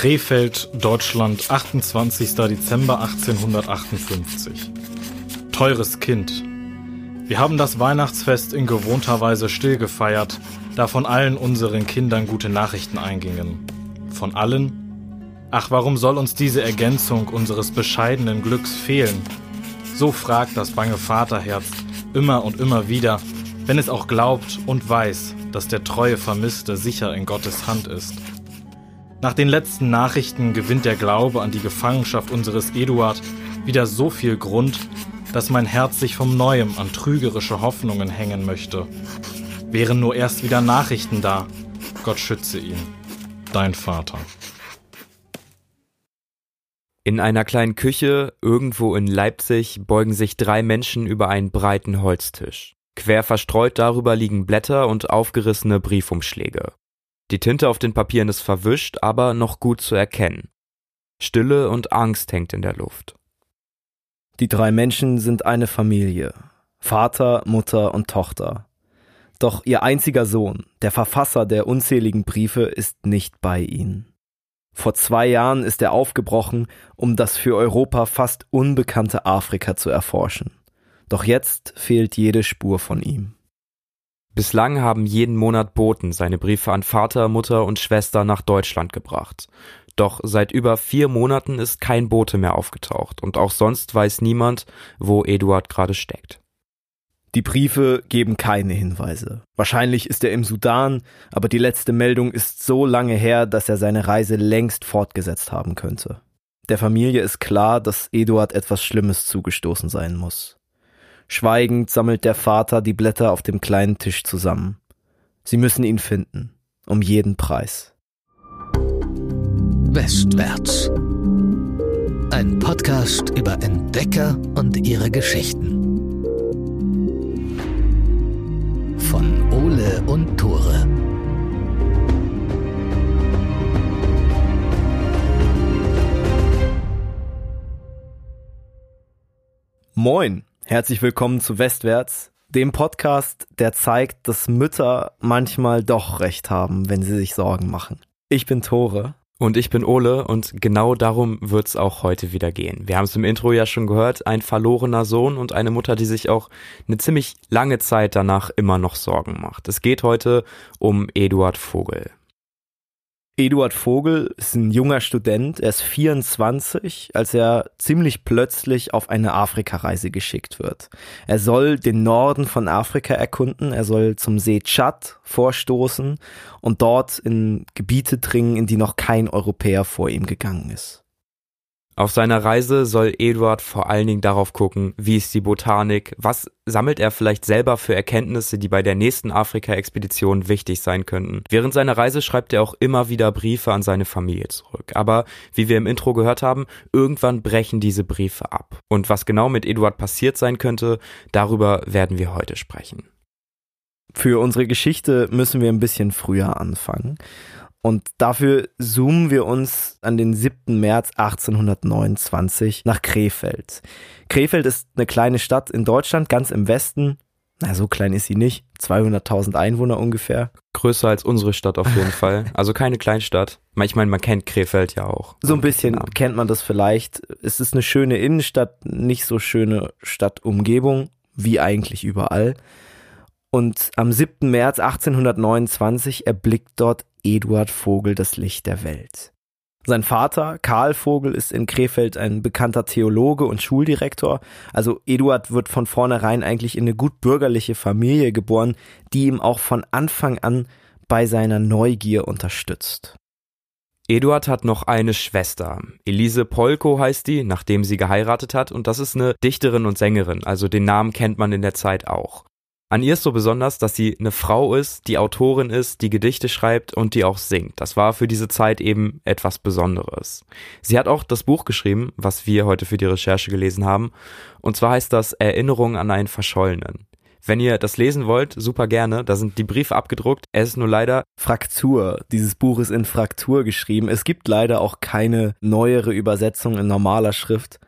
Krefeld, Deutschland, 28. Dezember 1858. Teures Kind. Wir haben das Weihnachtsfest in gewohnter Weise still gefeiert, da von allen unseren Kindern gute Nachrichten eingingen. Von allen? Ach, warum soll uns diese Ergänzung unseres bescheidenen Glücks fehlen? So fragt das bange Vaterherz immer und immer wieder, wenn es auch glaubt und weiß, dass der treue Vermisste sicher in Gottes Hand ist. Nach den letzten Nachrichten gewinnt der Glaube an die Gefangenschaft unseres Eduard wieder so viel Grund, dass mein Herz sich vom Neuem an trügerische Hoffnungen hängen möchte. Wären nur erst wieder Nachrichten da. Gott schütze ihn. Dein Vater. In einer kleinen Küche irgendwo in Leipzig beugen sich drei Menschen über einen breiten Holztisch. Quer verstreut darüber liegen Blätter und aufgerissene Briefumschläge. Die Tinte auf den Papieren ist verwischt, aber noch gut zu erkennen. Stille und Angst hängt in der Luft. Die drei Menschen sind eine Familie. Vater, Mutter und Tochter. Doch ihr einziger Sohn, der Verfasser der unzähligen Briefe, ist nicht bei ihnen. Vor zwei Jahren ist er aufgebrochen, um das für Europa fast unbekannte Afrika zu erforschen. Doch jetzt fehlt jede Spur von ihm. Bislang haben jeden Monat Boten seine Briefe an Vater, Mutter und Schwester nach Deutschland gebracht. Doch seit über vier Monaten ist kein Bote mehr aufgetaucht und auch sonst weiß niemand, wo Eduard gerade steckt. Die Briefe geben keine Hinweise. Wahrscheinlich ist er im Sudan, aber die letzte Meldung ist so lange her, dass er seine Reise längst fortgesetzt haben könnte. Der Familie ist klar, dass Eduard etwas Schlimmes zugestoßen sein muss. Schweigend sammelt der Vater die Blätter auf dem kleinen Tisch zusammen. Sie müssen ihn finden, um jeden Preis. Westwärts. Ein Podcast über Entdecker und ihre Geschichten. Von Ole und Tore. Moin Herzlich willkommen zu Westwärts, dem Podcast, der zeigt, dass Mütter manchmal doch recht haben, wenn sie sich Sorgen machen. Ich bin Tore. Und ich bin Ole und genau darum wird's auch heute wieder gehen. Wir haben es im Intro ja schon gehört, ein verlorener Sohn und eine Mutter, die sich auch eine ziemlich lange Zeit danach immer noch Sorgen macht. Es geht heute um Eduard Vogel. Eduard Vogel ist ein junger Student, er ist 24, als er ziemlich plötzlich auf eine Afrikareise geschickt wird. Er soll den Norden von Afrika erkunden, er soll zum See Tschad vorstoßen und dort in Gebiete dringen, in die noch kein Europäer vor ihm gegangen ist. Auf seiner Reise soll Eduard vor allen Dingen darauf gucken, wie ist die Botanik, was sammelt er vielleicht selber für Erkenntnisse, die bei der nächsten Afrika-Expedition wichtig sein könnten. Während seiner Reise schreibt er auch immer wieder Briefe an seine Familie zurück. Aber wie wir im Intro gehört haben, irgendwann brechen diese Briefe ab. Und was genau mit Eduard passiert sein könnte, darüber werden wir heute sprechen. Für unsere Geschichte müssen wir ein bisschen früher anfangen. Und dafür zoomen wir uns an den 7. März 1829 nach Krefeld. Krefeld ist eine kleine Stadt in Deutschland, ganz im Westen. Na, so klein ist sie nicht. 200.000 Einwohner ungefähr. Größer als unsere Stadt auf jeden Fall. Also keine Kleinstadt. Ich meine, man kennt Krefeld ja auch. So ein bisschen ja. kennt man das vielleicht. Es ist eine schöne Innenstadt, nicht so schöne Stadtumgebung, wie eigentlich überall. Und am 7. März 1829 erblickt dort Eduard Vogel das Licht der Welt. Sein Vater, Karl Vogel, ist in Krefeld ein bekannter Theologe und Schuldirektor. Also Eduard wird von vornherein eigentlich in eine gut bürgerliche Familie geboren, die ihm auch von Anfang an bei seiner Neugier unterstützt. Eduard hat noch eine Schwester. Elise Polko heißt die, nachdem sie geheiratet hat, und das ist eine Dichterin und Sängerin, also den Namen kennt man in der Zeit auch. An ihr ist so besonders, dass sie eine Frau ist, die Autorin ist, die Gedichte schreibt und die auch singt. Das war für diese Zeit eben etwas Besonderes. Sie hat auch das Buch geschrieben, was wir heute für die Recherche gelesen haben. Und zwar heißt das Erinnerung an einen Verschollenen. Wenn ihr das lesen wollt, super gerne. Da sind die Briefe abgedruckt. Es ist nur leider Fraktur. Dieses Buch ist in Fraktur geschrieben. Es gibt leider auch keine neuere Übersetzung in normaler Schrift.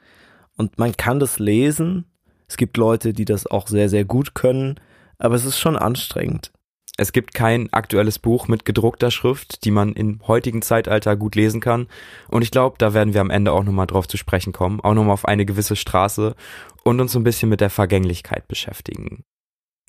Und man kann das lesen. Es gibt Leute, die das auch sehr, sehr gut können aber es ist schon anstrengend. Es gibt kein aktuelles Buch mit gedruckter Schrift, die man im heutigen Zeitalter gut lesen kann. Und ich glaube, da werden wir am Ende auch nochmal drauf zu sprechen kommen, auch nochmal auf eine gewisse Straße und uns so ein bisschen mit der Vergänglichkeit beschäftigen.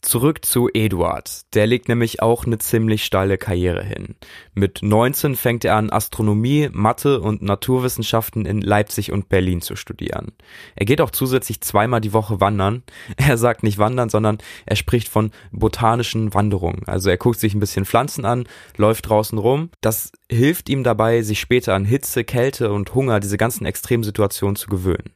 Zurück zu Eduard. Der legt nämlich auch eine ziemlich steile Karriere hin. Mit 19 fängt er an, Astronomie, Mathe und Naturwissenschaften in Leipzig und Berlin zu studieren. Er geht auch zusätzlich zweimal die Woche wandern. Er sagt nicht wandern, sondern er spricht von botanischen Wanderungen. Also er guckt sich ein bisschen Pflanzen an, läuft draußen rum. Das hilft ihm dabei, sich später an Hitze, Kälte und Hunger, diese ganzen Extremsituationen zu gewöhnen.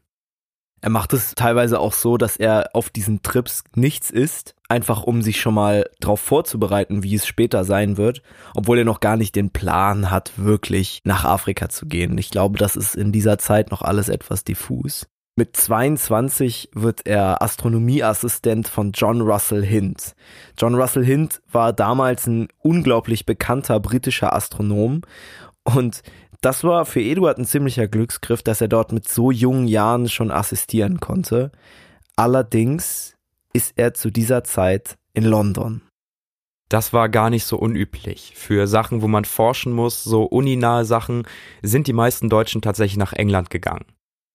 Er macht es teilweise auch so, dass er auf diesen Trips nichts isst, einfach um sich schon mal darauf vorzubereiten, wie es später sein wird, obwohl er noch gar nicht den Plan hat, wirklich nach Afrika zu gehen. Ich glaube, das ist in dieser Zeit noch alles etwas diffus. Mit 22 wird er Astronomieassistent von John Russell Hind. John Russell Hind war damals ein unglaublich bekannter britischer Astronom und das war für Eduard ein ziemlicher Glücksgriff, dass er dort mit so jungen Jahren schon assistieren konnte. Allerdings ist er zu dieser Zeit in London. Das war gar nicht so unüblich. Für Sachen, wo man forschen muss, so uninahe Sachen, sind die meisten Deutschen tatsächlich nach England gegangen.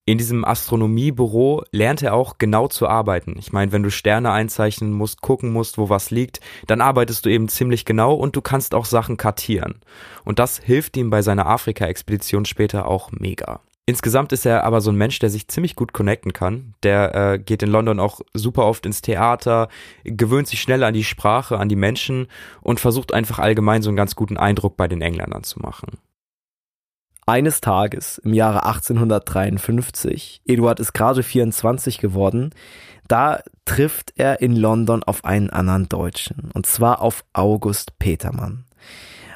In diesem Astronomiebüro lernt er auch genau zu arbeiten. Ich meine, wenn du Sterne einzeichnen musst, gucken musst, wo was liegt, dann arbeitest du eben ziemlich genau und du kannst auch Sachen kartieren. Und das hilft ihm bei seiner Afrika-Expedition später auch mega. Insgesamt ist er aber so ein Mensch, der sich ziemlich gut connecten kann. Der äh, geht in London auch super oft ins Theater, gewöhnt sich schnell an die Sprache, an die Menschen und versucht einfach allgemein so einen ganz guten Eindruck bei den Engländern zu machen. Eines Tages im Jahre 1853, Eduard ist gerade 24 geworden, da trifft er in London auf einen anderen Deutschen, und zwar auf August Petermann.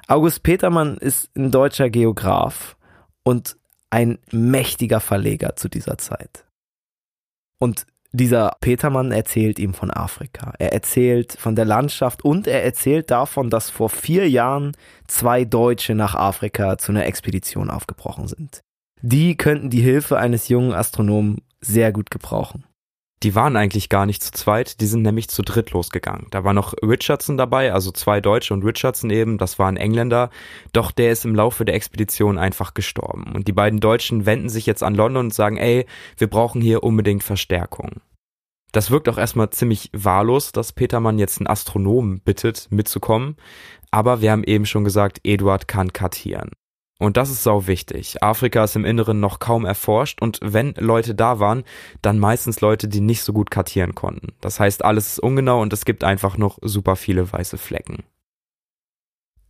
August Petermann ist ein deutscher Geograf und ein mächtiger Verleger zu dieser Zeit. Und dieser Petermann erzählt ihm von Afrika. Er erzählt von der Landschaft und er erzählt davon, dass vor vier Jahren zwei Deutsche nach Afrika zu einer Expedition aufgebrochen sind. Die könnten die Hilfe eines jungen Astronomen sehr gut gebrauchen. Die waren eigentlich gar nicht zu zweit, die sind nämlich zu dritt losgegangen. Da war noch Richardson dabei, also zwei Deutsche und Richardson eben, das war ein Engländer, doch der ist im Laufe der Expedition einfach gestorben. Und die beiden Deutschen wenden sich jetzt an London und sagen, ey, wir brauchen hier unbedingt Verstärkung. Das wirkt auch erstmal ziemlich wahllos, dass Petermann jetzt einen Astronomen bittet, mitzukommen. Aber wir haben eben schon gesagt, Eduard kann kartieren. Und das ist sau wichtig. Afrika ist im Inneren noch kaum erforscht und wenn Leute da waren, dann meistens Leute, die nicht so gut kartieren konnten. Das heißt, alles ist ungenau und es gibt einfach noch super viele weiße Flecken.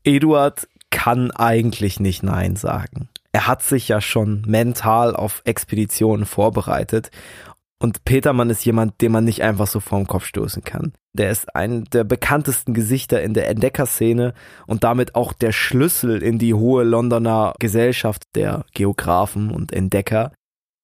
Eduard kann eigentlich nicht Nein sagen. Er hat sich ja schon mental auf Expeditionen vorbereitet und Petermann ist jemand, den man nicht einfach so vorm Kopf stoßen kann. Der ist ein der bekanntesten Gesichter in der Entdeckerszene und damit auch der Schlüssel in die hohe Londoner Gesellschaft der Geografen und Entdecker.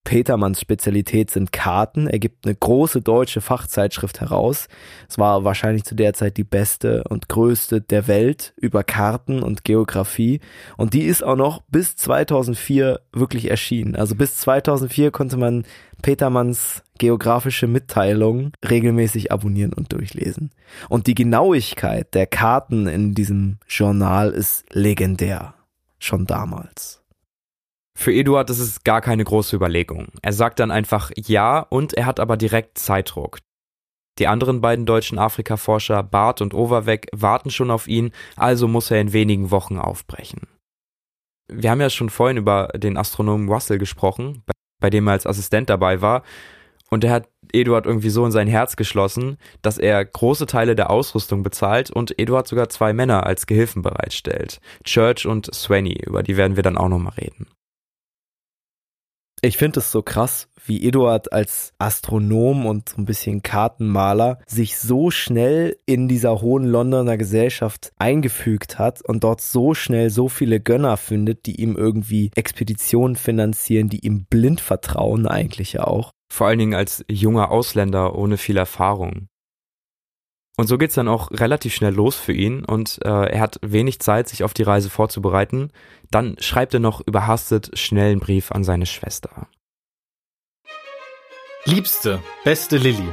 Petermanns Spezialität sind Karten. Er gibt eine große deutsche Fachzeitschrift heraus. Es war wahrscheinlich zu der Zeit die beste und größte der Welt über Karten und Geografie. Und die ist auch noch bis 2004 wirklich erschienen. Also bis 2004 konnte man Petermanns geografische Mitteilungen regelmäßig abonnieren und durchlesen. Und die Genauigkeit der Karten in diesem Journal ist legendär. Schon damals. Für Eduard ist es gar keine große Überlegung. Er sagt dann einfach ja und er hat aber direkt Zeitdruck. Die anderen beiden deutschen Afrika-Forscher, Barth und Overweg, warten schon auf ihn, also muss er in wenigen Wochen aufbrechen. Wir haben ja schon vorhin über den Astronomen Russell gesprochen, bei dem er als Assistent dabei war. Und er hat Eduard irgendwie so in sein Herz geschlossen, dass er große Teile der Ausrüstung bezahlt und Eduard sogar zwei Männer als Gehilfen bereitstellt. Church und Swaney, über die werden wir dann auch nochmal reden. Ich finde es so krass, wie Eduard als Astronom und so ein bisschen Kartenmaler sich so schnell in dieser hohen Londoner Gesellschaft eingefügt hat und dort so schnell so viele Gönner findet, die ihm irgendwie Expeditionen finanzieren, die ihm blind vertrauen eigentlich ja auch. Vor allen Dingen als junger Ausländer ohne viel Erfahrung. Und so geht's dann auch relativ schnell los für ihn und äh, er hat wenig Zeit, sich auf die Reise vorzubereiten. Dann schreibt er noch überhastet schnell einen Brief an seine Schwester. Liebste, beste Lilly,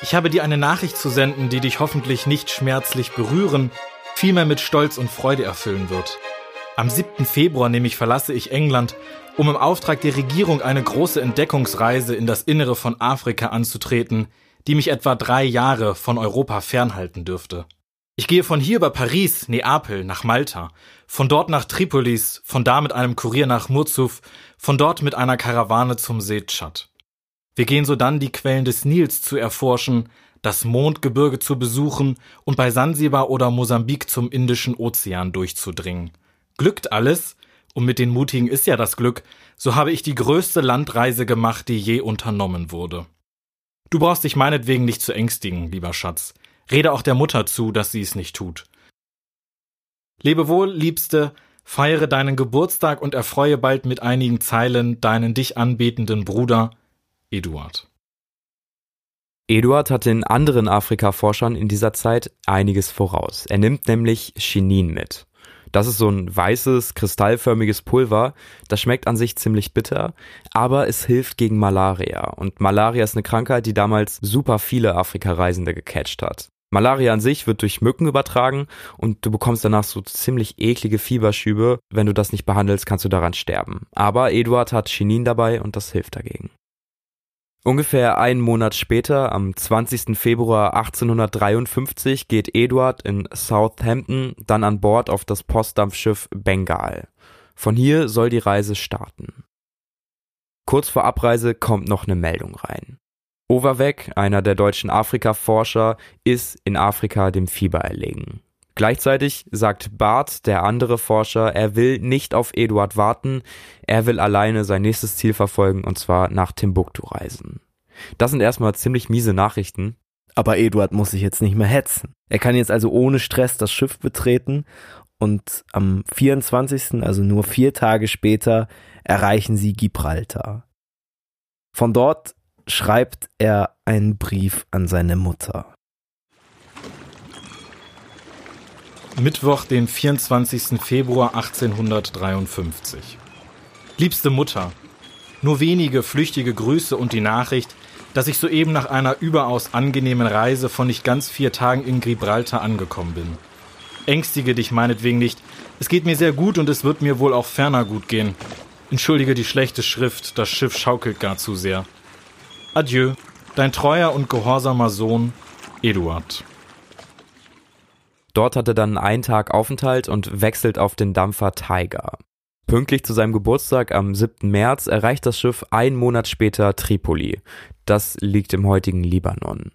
Ich habe dir eine Nachricht zu senden, die dich hoffentlich nicht schmerzlich berühren, vielmehr mit Stolz und Freude erfüllen wird. Am 7. Februar nämlich verlasse ich England, um im Auftrag der Regierung eine große Entdeckungsreise in das Innere von Afrika anzutreten, die mich etwa drei Jahre von Europa fernhalten dürfte. Ich gehe von hier über Paris, Neapel nach Malta, von dort nach Tripolis, von da mit einem Kurier nach Murzuf, von dort mit einer Karawane zum See Tschad. Wir gehen sodann die Quellen des Nils zu erforschen, das Mondgebirge zu besuchen und bei Sansibar oder Mosambik zum Indischen Ozean durchzudringen. Glückt alles, und mit den Mutigen ist ja das Glück, so habe ich die größte Landreise gemacht, die je unternommen wurde. Du brauchst dich meinetwegen nicht zu ängstigen, lieber Schatz. Rede auch der Mutter zu, dass sie es nicht tut. Lebe wohl, Liebste, feiere deinen Geburtstag und erfreue bald mit einigen Zeilen deinen dich anbetenden Bruder, Eduard. Eduard hat den anderen Afrika-Forschern in dieser Zeit einiges voraus. Er nimmt nämlich Chinin mit. Das ist so ein weißes, kristallförmiges Pulver. Das schmeckt an sich ziemlich bitter, aber es hilft gegen Malaria. Und Malaria ist eine Krankheit, die damals super viele Afrika-Reisende gecatcht hat. Malaria an sich wird durch Mücken übertragen und du bekommst danach so ziemlich eklige Fieberschübe. Wenn du das nicht behandelst, kannst du daran sterben. Aber Eduard hat Chinin dabei und das hilft dagegen. Ungefähr einen Monat später, am 20. Februar 1853, geht Eduard in Southampton dann an Bord auf das Postdampfschiff Bengal. Von hier soll die Reise starten. Kurz vor Abreise kommt noch eine Meldung rein. Overweg, einer der deutschen Afrika-Forscher, ist in Afrika dem Fieber erlegen. Gleichzeitig sagt Barth, der andere Forscher, er will nicht auf Eduard warten, er will alleine sein nächstes Ziel verfolgen und zwar nach Timbuktu reisen. Das sind erstmal ziemlich miese Nachrichten. Aber Eduard muss sich jetzt nicht mehr hetzen. Er kann jetzt also ohne Stress das Schiff betreten und am 24., also nur vier Tage später, erreichen sie Gibraltar. Von dort schreibt er einen Brief an seine Mutter. Mittwoch, den 24. Februar 1853. Liebste Mutter, nur wenige flüchtige Grüße und die Nachricht, dass ich soeben nach einer überaus angenehmen Reise von nicht ganz vier Tagen in Gibraltar angekommen bin. Ängstige dich meinetwegen nicht. Es geht mir sehr gut und es wird mir wohl auch ferner gut gehen. Entschuldige die schlechte Schrift, das Schiff schaukelt gar zu sehr. Adieu, dein treuer und gehorsamer Sohn, Eduard. Dort hat er dann einen Tag Aufenthalt und wechselt auf den Dampfer Tiger. Pünktlich zu seinem Geburtstag am 7. März erreicht das Schiff einen Monat später Tripoli. Das liegt im heutigen Libanon.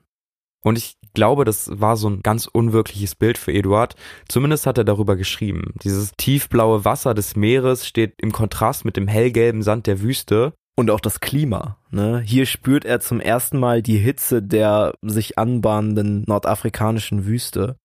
Und ich glaube, das war so ein ganz unwirkliches Bild für Eduard. Zumindest hat er darüber geschrieben. Dieses tiefblaue Wasser des Meeres steht im Kontrast mit dem hellgelben Sand der Wüste. Und auch das Klima. Ne? Hier spürt er zum ersten Mal die Hitze der sich anbahnenden nordafrikanischen Wüste.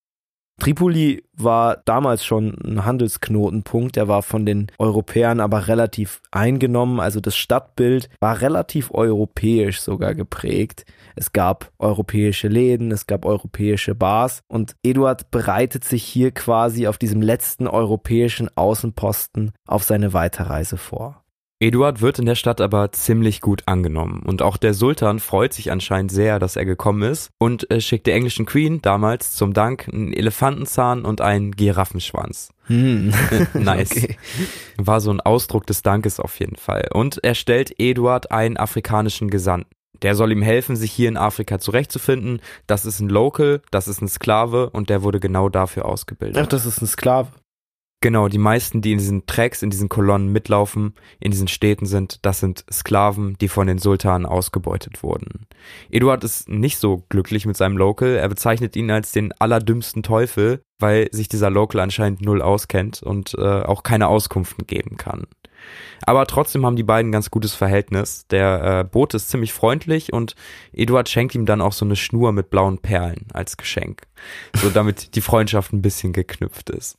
Tripoli war damals schon ein Handelsknotenpunkt, er war von den Europäern aber relativ eingenommen, also das Stadtbild war relativ europäisch sogar geprägt. Es gab europäische Läden, es gab europäische Bars und Eduard bereitet sich hier quasi auf diesem letzten europäischen Außenposten auf seine Weiterreise vor. Eduard wird in der Stadt aber ziemlich gut angenommen und auch der Sultan freut sich anscheinend sehr, dass er gekommen ist und äh, schickt der englischen Queen damals zum Dank einen Elefantenzahn und einen Giraffenschwanz. Hm. nice. Okay. War so ein Ausdruck des Dankes auf jeden Fall. Und er stellt Eduard einen afrikanischen Gesandten. Der soll ihm helfen, sich hier in Afrika zurechtzufinden. Das ist ein Local, das ist ein Sklave und der wurde genau dafür ausgebildet. Ach, das ist ein Sklave. Genau, die meisten, die in diesen Tracks, in diesen Kolonnen mitlaufen, in diesen Städten sind, das sind Sklaven, die von den Sultanen ausgebeutet wurden. Eduard ist nicht so glücklich mit seinem Local, er bezeichnet ihn als den allerdümmsten Teufel, weil sich dieser Local anscheinend null auskennt und äh, auch keine Auskünften geben kann. Aber trotzdem haben die beiden ganz gutes Verhältnis. Der äh, Bote ist ziemlich freundlich und Eduard schenkt ihm dann auch so eine Schnur mit blauen Perlen als Geschenk, so damit die Freundschaft ein bisschen geknüpft ist.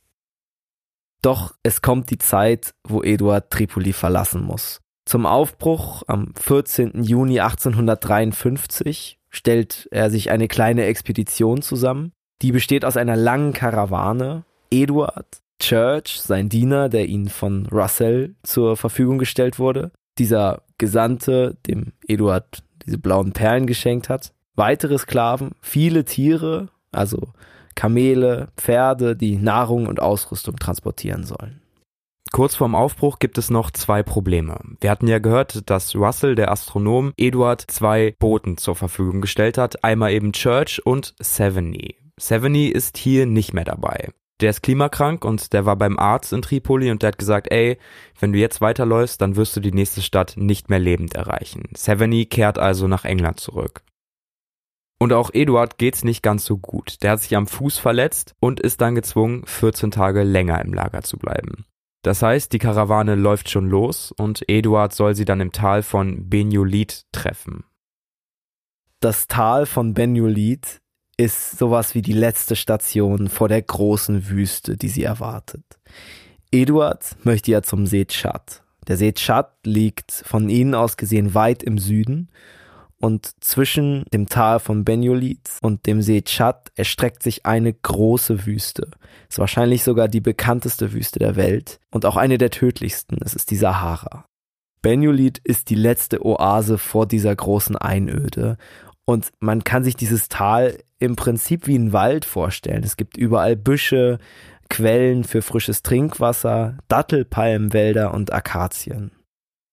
Doch es kommt die Zeit, wo Eduard Tripoli verlassen muss. Zum Aufbruch am 14. Juni 1853 stellt er sich eine kleine Expedition zusammen. Die besteht aus einer langen Karawane. Eduard, Church, sein Diener, der ihn von Russell zur Verfügung gestellt wurde, dieser Gesandte, dem Eduard diese blauen Perlen geschenkt hat, weitere Sklaven, viele Tiere, also Kamele, Pferde, die Nahrung und Ausrüstung transportieren sollen. Kurz vorm Aufbruch gibt es noch zwei Probleme. Wir hatten ja gehört, dass Russell, der Astronom, Eduard zwei Booten zur Verfügung gestellt hat. Einmal eben Church und Seveny. Seveny ist hier nicht mehr dabei. Der ist klimakrank und der war beim Arzt in Tripoli und der hat gesagt, ey, wenn du jetzt weiterläufst, dann wirst du die nächste Stadt nicht mehr lebend erreichen. Seveny kehrt also nach England zurück. Und auch Eduard geht's nicht ganz so gut. Der hat sich am Fuß verletzt und ist dann gezwungen, 14 Tage länger im Lager zu bleiben. Das heißt, die Karawane läuft schon los und Eduard soll sie dann im Tal von Benjolit treffen. Das Tal von Benjolit ist sowas wie die letzte Station vor der großen Wüste, die sie erwartet. Eduard möchte ja zum See Tschad. Der See Tschad liegt von ihnen aus gesehen weit im Süden und zwischen dem Tal von Benjolit und dem See Tschad erstreckt sich eine große Wüste. Ist wahrscheinlich sogar die bekannteste Wüste der Welt und auch eine der tödlichsten. Es ist die Sahara. Benjolit ist die letzte Oase vor dieser großen Einöde und man kann sich dieses Tal im Prinzip wie ein Wald vorstellen. Es gibt überall Büsche, Quellen für frisches Trinkwasser, Dattelpalmenwälder und Akazien.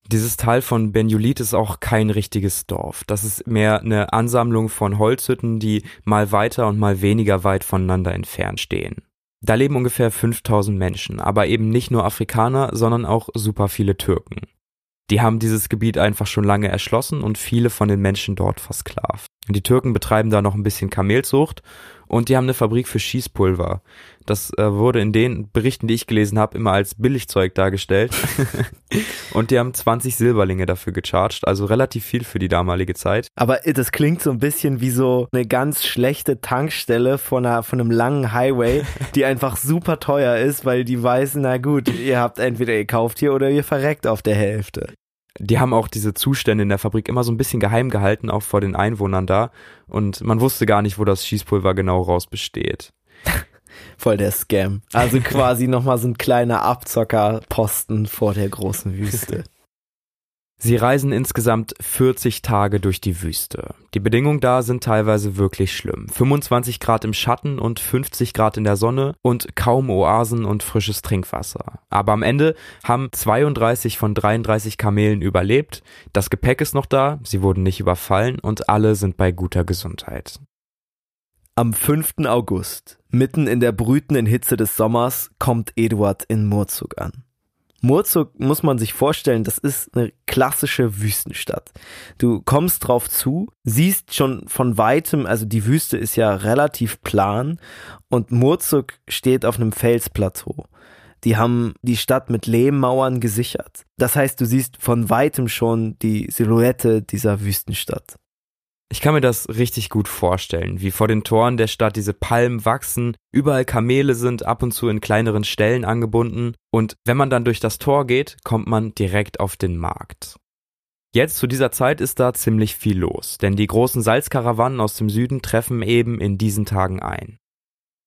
Dieses Tal von Benjulit ist auch kein richtiges Dorf. Das ist mehr eine Ansammlung von Holzhütten, die mal weiter und mal weniger weit voneinander entfernt stehen. Da leben ungefähr 5000 Menschen, aber eben nicht nur Afrikaner, sondern auch super viele Türken. Die haben dieses Gebiet einfach schon lange erschlossen und viele von den Menschen dort versklavt. Die Türken betreiben da noch ein bisschen Kamelzucht und die haben eine Fabrik für Schießpulver. Das äh, wurde in den Berichten, die ich gelesen habe, immer als Billigzeug dargestellt. und die haben 20 Silberlinge dafür gecharged, also relativ viel für die damalige Zeit. Aber das klingt so ein bisschen wie so eine ganz schlechte Tankstelle von, einer, von einem langen Highway, die einfach super teuer ist, weil die weiß, na gut, ihr habt entweder ihr kauft hier oder ihr verreckt auf der Hälfte die haben auch diese Zustände in der Fabrik immer so ein bisschen geheim gehalten, auch vor den Einwohnern da. Und man wusste gar nicht, wo das Schießpulver genau raus besteht. Voll der Scam. Also quasi nochmal so ein kleiner Abzockerposten vor der großen Wüste. Sie reisen insgesamt 40 Tage durch die Wüste. Die Bedingungen da sind teilweise wirklich schlimm. 25 Grad im Schatten und 50 Grad in der Sonne und kaum Oasen und frisches Trinkwasser. Aber am Ende haben 32 von 33 Kamelen überlebt. Das Gepäck ist noch da, sie wurden nicht überfallen und alle sind bei guter Gesundheit. Am 5. August, mitten in der brütenden Hitze des Sommers, kommt Eduard in Murzug an. Murzuk muss man sich vorstellen, das ist eine klassische Wüstenstadt. Du kommst drauf zu, siehst schon von weitem, also die Wüste ist ja relativ plan und Murzuk steht auf einem Felsplateau. Die haben die Stadt mit Lehmmauern gesichert. Das heißt, du siehst von weitem schon die Silhouette dieser Wüstenstadt. Ich kann mir das richtig gut vorstellen, wie vor den Toren der Stadt diese Palmen wachsen, überall Kamele sind ab und zu in kleineren Stellen angebunden und wenn man dann durch das Tor geht, kommt man direkt auf den Markt. Jetzt zu dieser Zeit ist da ziemlich viel los, denn die großen Salzkarawanen aus dem Süden treffen eben in diesen Tagen ein.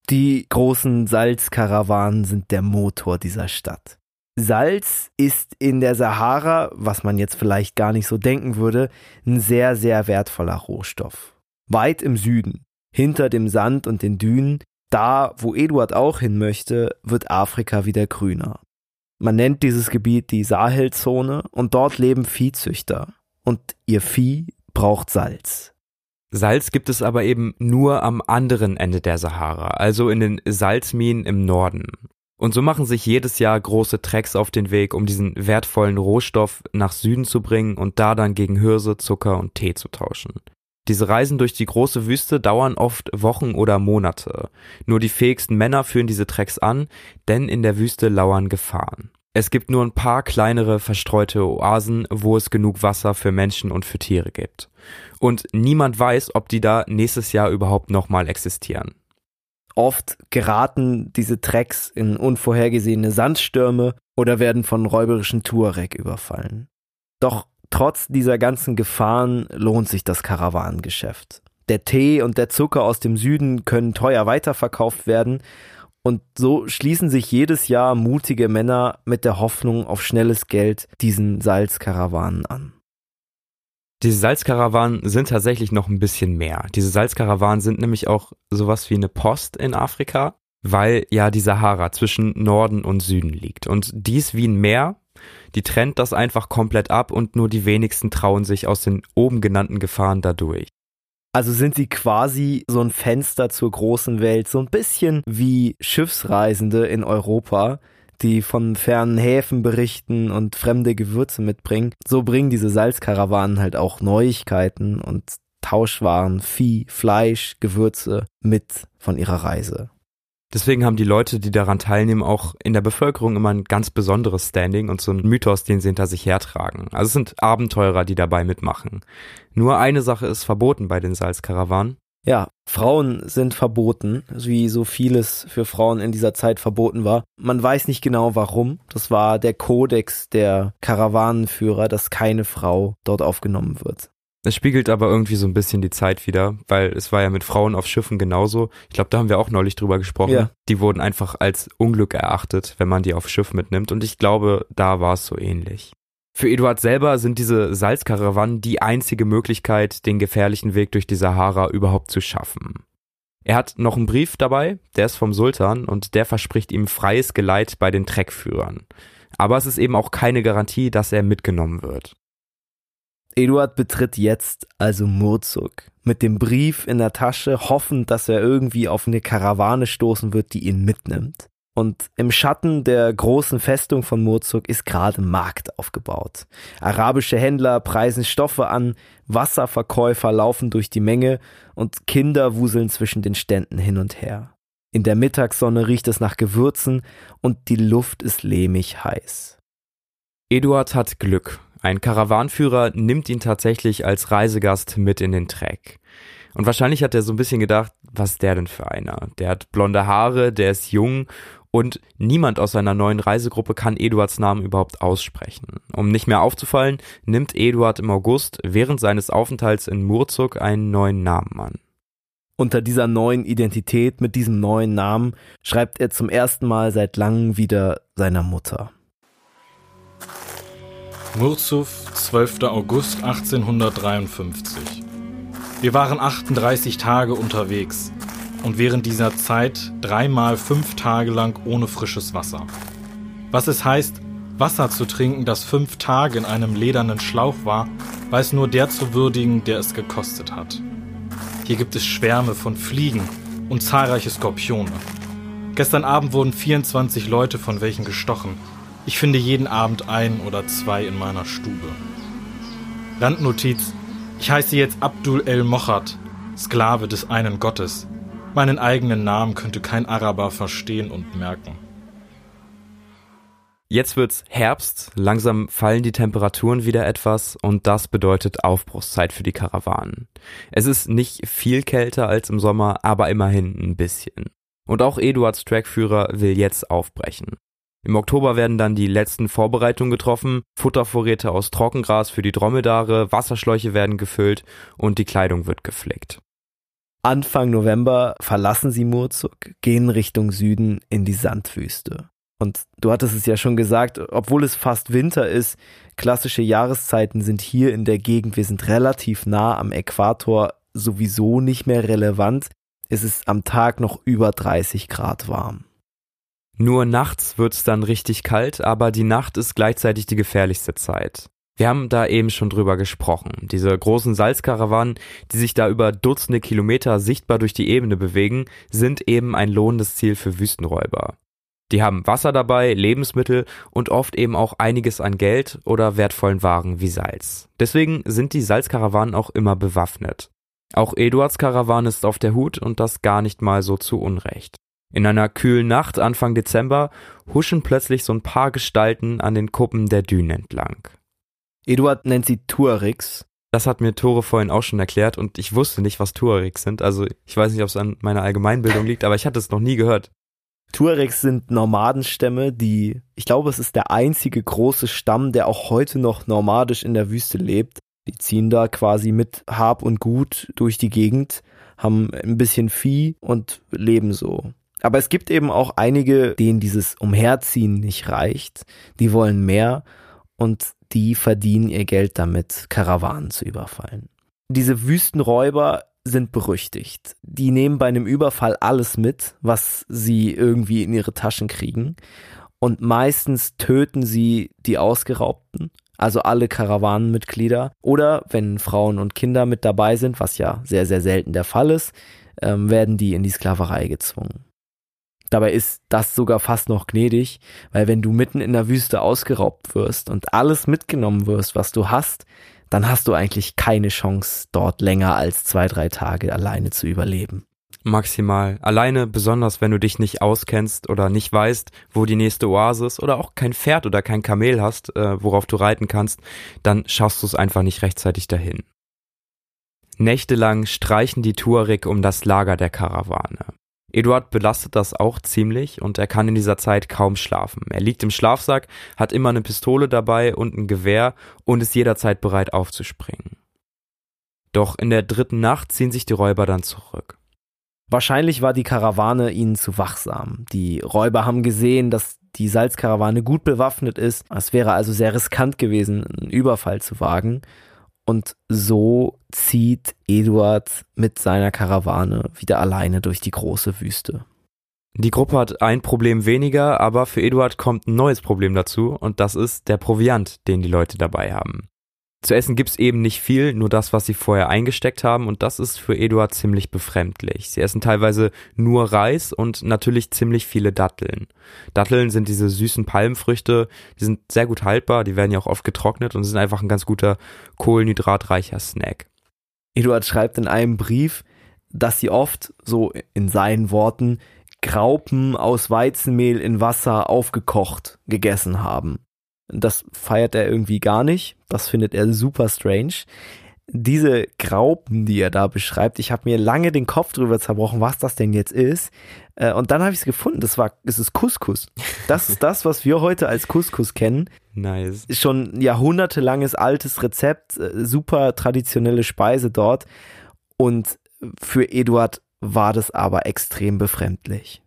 Die großen Salzkarawanen sind der Motor dieser Stadt. Salz ist in der Sahara, was man jetzt vielleicht gar nicht so denken würde, ein sehr, sehr wertvoller Rohstoff. Weit im Süden, hinter dem Sand und den Dünen, da wo Eduard auch hin möchte, wird Afrika wieder grüner. Man nennt dieses Gebiet die Sahelzone und dort leben Viehzüchter und ihr Vieh braucht Salz. Salz gibt es aber eben nur am anderen Ende der Sahara, also in den Salzminen im Norden. Und so machen sich jedes Jahr große Trecks auf den Weg, um diesen wertvollen Rohstoff nach Süden zu bringen und da dann gegen Hirse, Zucker und Tee zu tauschen. Diese Reisen durch die große Wüste dauern oft Wochen oder Monate. Nur die fähigsten Männer führen diese Trecks an, denn in der Wüste lauern Gefahren. Es gibt nur ein paar kleinere verstreute Oasen, wo es genug Wasser für Menschen und für Tiere gibt. Und niemand weiß, ob die da nächstes Jahr überhaupt nochmal existieren. Oft geraten diese Tracks in unvorhergesehene Sandstürme oder werden von räuberischen Tuareg überfallen. Doch trotz dieser ganzen Gefahren lohnt sich das Karawanengeschäft. Der Tee und der Zucker aus dem Süden können teuer weiterverkauft werden und so schließen sich jedes Jahr mutige Männer mit der Hoffnung auf schnelles Geld diesen Salzkarawanen an. Diese Salzkarawanen sind tatsächlich noch ein bisschen mehr. Diese Salzkarawanen sind nämlich auch sowas wie eine Post in Afrika, weil ja die Sahara zwischen Norden und Süden liegt. Und dies wie ein Meer, die trennt das einfach komplett ab und nur die wenigsten trauen sich aus den oben genannten Gefahren dadurch. Also sind sie quasi so ein Fenster zur großen Welt, so ein bisschen wie Schiffsreisende in Europa, die von fernen Häfen berichten und fremde Gewürze mitbringen. So bringen diese Salzkarawanen halt auch Neuigkeiten und Tauschwaren, Vieh, Fleisch, Gewürze mit von ihrer Reise. Deswegen haben die Leute, die daran teilnehmen, auch in der Bevölkerung immer ein ganz besonderes Standing und so ein Mythos, den sie hinter sich hertragen. Also es sind Abenteurer, die dabei mitmachen. Nur eine Sache ist verboten bei den Salzkarawanen. Ja, Frauen sind verboten, wie so vieles für Frauen in dieser Zeit verboten war. Man weiß nicht genau warum. Das war der Kodex der Karawanenführer, dass keine Frau dort aufgenommen wird. Es spiegelt aber irgendwie so ein bisschen die Zeit wieder, weil es war ja mit Frauen auf Schiffen genauso. Ich glaube, da haben wir auch neulich drüber gesprochen. Ja. Die wurden einfach als Unglück erachtet, wenn man die auf Schiff mitnimmt. Und ich glaube, da war es so ähnlich. Für Eduard selber sind diese Salzkarawanen die einzige Möglichkeit, den gefährlichen Weg durch die Sahara überhaupt zu schaffen. Er hat noch einen Brief dabei, der ist vom Sultan und der verspricht ihm freies Geleit bei den Treckführern. Aber es ist eben auch keine Garantie, dass er mitgenommen wird. Eduard betritt jetzt also Murzuk mit dem Brief in der Tasche, hoffend, dass er irgendwie auf eine Karawane stoßen wird, die ihn mitnimmt. Und im Schatten der großen Festung von Murzuk ist gerade Markt aufgebaut. Arabische Händler preisen Stoffe an, Wasserverkäufer laufen durch die Menge und Kinder wuseln zwischen den Ständen hin und her. In der Mittagssonne riecht es nach Gewürzen und die Luft ist lehmig heiß. Eduard hat Glück. Ein Karawanführer nimmt ihn tatsächlich als Reisegast mit in den Trek. Und wahrscheinlich hat er so ein bisschen gedacht, was ist der denn für einer? Der hat blonde Haare, der ist jung und niemand aus seiner neuen Reisegruppe kann Eduards Namen überhaupt aussprechen. Um nicht mehr aufzufallen, nimmt Eduard im August während seines Aufenthalts in Murzuk einen neuen Namen an. Unter dieser neuen Identität, mit diesem neuen Namen, schreibt er zum ersten Mal seit langem wieder seiner Mutter. Murzuf, 12. August 1853. Wir waren 38 Tage unterwegs und während dieser Zeit dreimal fünf Tage lang ohne frisches Wasser. Was es heißt, Wasser zu trinken, das fünf Tage in einem ledernen Schlauch war, weiß nur der zu würdigen, der es gekostet hat. Hier gibt es Schwärme von Fliegen und zahlreiche Skorpione. Gestern Abend wurden 24 Leute von welchen gestochen, ich finde jeden Abend ein oder zwei in meiner Stube. Randnotiz. Ich heiße jetzt Abdul el Mochat, Sklave des einen Gottes. Meinen eigenen Namen könnte kein Araber verstehen und merken. Jetzt wird's Herbst, langsam fallen die Temperaturen wieder etwas und das bedeutet Aufbruchszeit für die Karawanen. Es ist nicht viel kälter als im Sommer, aber immerhin ein bisschen. Und auch Eduards Trackführer will jetzt aufbrechen. Im Oktober werden dann die letzten Vorbereitungen getroffen, Futtervorräte aus Trockengras für die Dromedare, Wasserschläuche werden gefüllt und die Kleidung wird geflickt. Anfang November verlassen sie Murzuk, gehen Richtung Süden in die Sandwüste. Und du hattest es ja schon gesagt, obwohl es fast Winter ist, klassische Jahreszeiten sind hier in der Gegend, wir sind relativ nah am Äquator, sowieso nicht mehr relevant. Es ist am Tag noch über 30 Grad warm. Nur nachts wird's dann richtig kalt, aber die Nacht ist gleichzeitig die gefährlichste Zeit. Wir haben da eben schon drüber gesprochen. Diese großen Salzkarawanen, die sich da über Dutzende Kilometer sichtbar durch die Ebene bewegen, sind eben ein lohnendes Ziel für Wüstenräuber. Die haben Wasser dabei, Lebensmittel und oft eben auch einiges an Geld oder wertvollen Waren wie Salz. Deswegen sind die Salzkarawanen auch immer bewaffnet. Auch Eduards Karawan ist auf der Hut und das gar nicht mal so zu Unrecht. In einer kühlen Nacht Anfang Dezember huschen plötzlich so ein paar Gestalten an den Kuppen der Dünen entlang. Eduard nennt sie Tuarix. Das hat mir Tore vorhin auch schon erklärt und ich wusste nicht, was Tuarix sind. Also ich weiß nicht, ob es an meiner Allgemeinbildung liegt, aber ich hatte es noch nie gehört. Tuaregs sind Nomadenstämme, die, ich glaube, es ist der einzige große Stamm, der auch heute noch nomadisch in der Wüste lebt. Die ziehen da quasi mit Hab und Gut durch die Gegend, haben ein bisschen Vieh und leben so. Aber es gibt eben auch einige, denen dieses Umherziehen nicht reicht. Die wollen mehr und die verdienen ihr Geld damit, Karawanen zu überfallen. Diese Wüstenräuber sind berüchtigt. Die nehmen bei einem Überfall alles mit, was sie irgendwie in ihre Taschen kriegen. Und meistens töten sie die Ausgeraubten, also alle Karawanenmitglieder. Oder wenn Frauen und Kinder mit dabei sind, was ja sehr, sehr selten der Fall ist, ähm, werden die in die Sklaverei gezwungen. Dabei ist das sogar fast noch gnädig, weil wenn du mitten in der Wüste ausgeraubt wirst und alles mitgenommen wirst, was du hast, dann hast du eigentlich keine Chance, dort länger als zwei, drei Tage alleine zu überleben. Maximal. Alleine, besonders wenn du dich nicht auskennst oder nicht weißt, wo die nächste Oase ist oder auch kein Pferd oder kein Kamel hast, äh, worauf du reiten kannst, dann schaffst du es einfach nicht rechtzeitig dahin. Nächtelang streichen die Tuareg um das Lager der Karawane. Eduard belastet das auch ziemlich und er kann in dieser Zeit kaum schlafen. Er liegt im Schlafsack, hat immer eine Pistole dabei und ein Gewehr und ist jederzeit bereit aufzuspringen. Doch in der dritten Nacht ziehen sich die Räuber dann zurück. Wahrscheinlich war die Karawane ihnen zu wachsam. Die Räuber haben gesehen, dass die Salzkarawane gut bewaffnet ist. Es wäre also sehr riskant gewesen, einen Überfall zu wagen. Und so zieht Eduard mit seiner Karawane wieder alleine durch die große Wüste. Die Gruppe hat ein Problem weniger, aber für Eduard kommt ein neues Problem dazu und das ist der Proviant, den die Leute dabei haben. Zu essen gibt's eben nicht viel, nur das, was sie vorher eingesteckt haben und das ist für Eduard ziemlich befremdlich. Sie essen teilweise nur Reis und natürlich ziemlich viele Datteln. Datteln sind diese süßen Palmfrüchte, die sind sehr gut haltbar, die werden ja auch oft getrocknet und sind einfach ein ganz guter kohlenhydratreicher Snack. Eduard schreibt in einem Brief, dass sie oft, so in seinen Worten, Graupen aus Weizenmehl in Wasser aufgekocht gegessen haben. Das feiert er irgendwie gar nicht. Das findet er super strange. Diese Graupen, die er da beschreibt, ich habe mir lange den Kopf drüber zerbrochen, was das denn jetzt ist. Äh, und dann habe ich es gefunden. Das war, es ist Couscous. Das ist das, was wir heute als Couscous kennen. Nice. Ist schon jahrhundertelanges altes Rezept, äh, super traditionelle Speise dort. Und für Eduard war das aber extrem befremdlich.